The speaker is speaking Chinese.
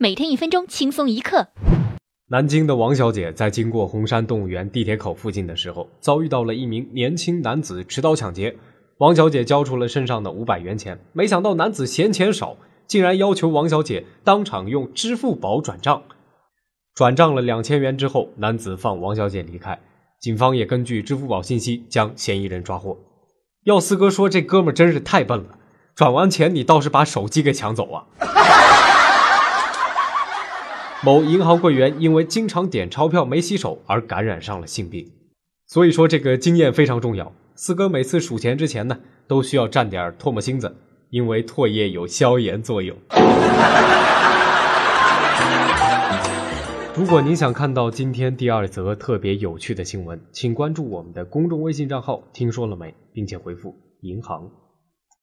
每天一分钟，轻松一刻。南京的王小姐在经过红山动物园地铁口附近的时候，遭遇到了一名年轻男子持刀抢劫。王小姐交出了身上的五百元钱，没想到男子嫌钱少，竟然要求王小姐当场用支付宝转账。转账了两千元之后，男子放王小姐离开。警方也根据支付宝信息将嫌疑人抓获。要四哥说：“这哥们真是太笨了，转完钱你倒是把手机给抢走啊！”某银行柜员因为经常点钞票没洗手而感染上了性病，所以说这个经验非常重要。四哥每次数钱之前呢，都需要蘸点唾沫星子，因为唾液有消炎作用。如果您想看到今天第二则特别有趣的新闻，请关注我们的公众微信账号“听说了没”，并且回复“银行”。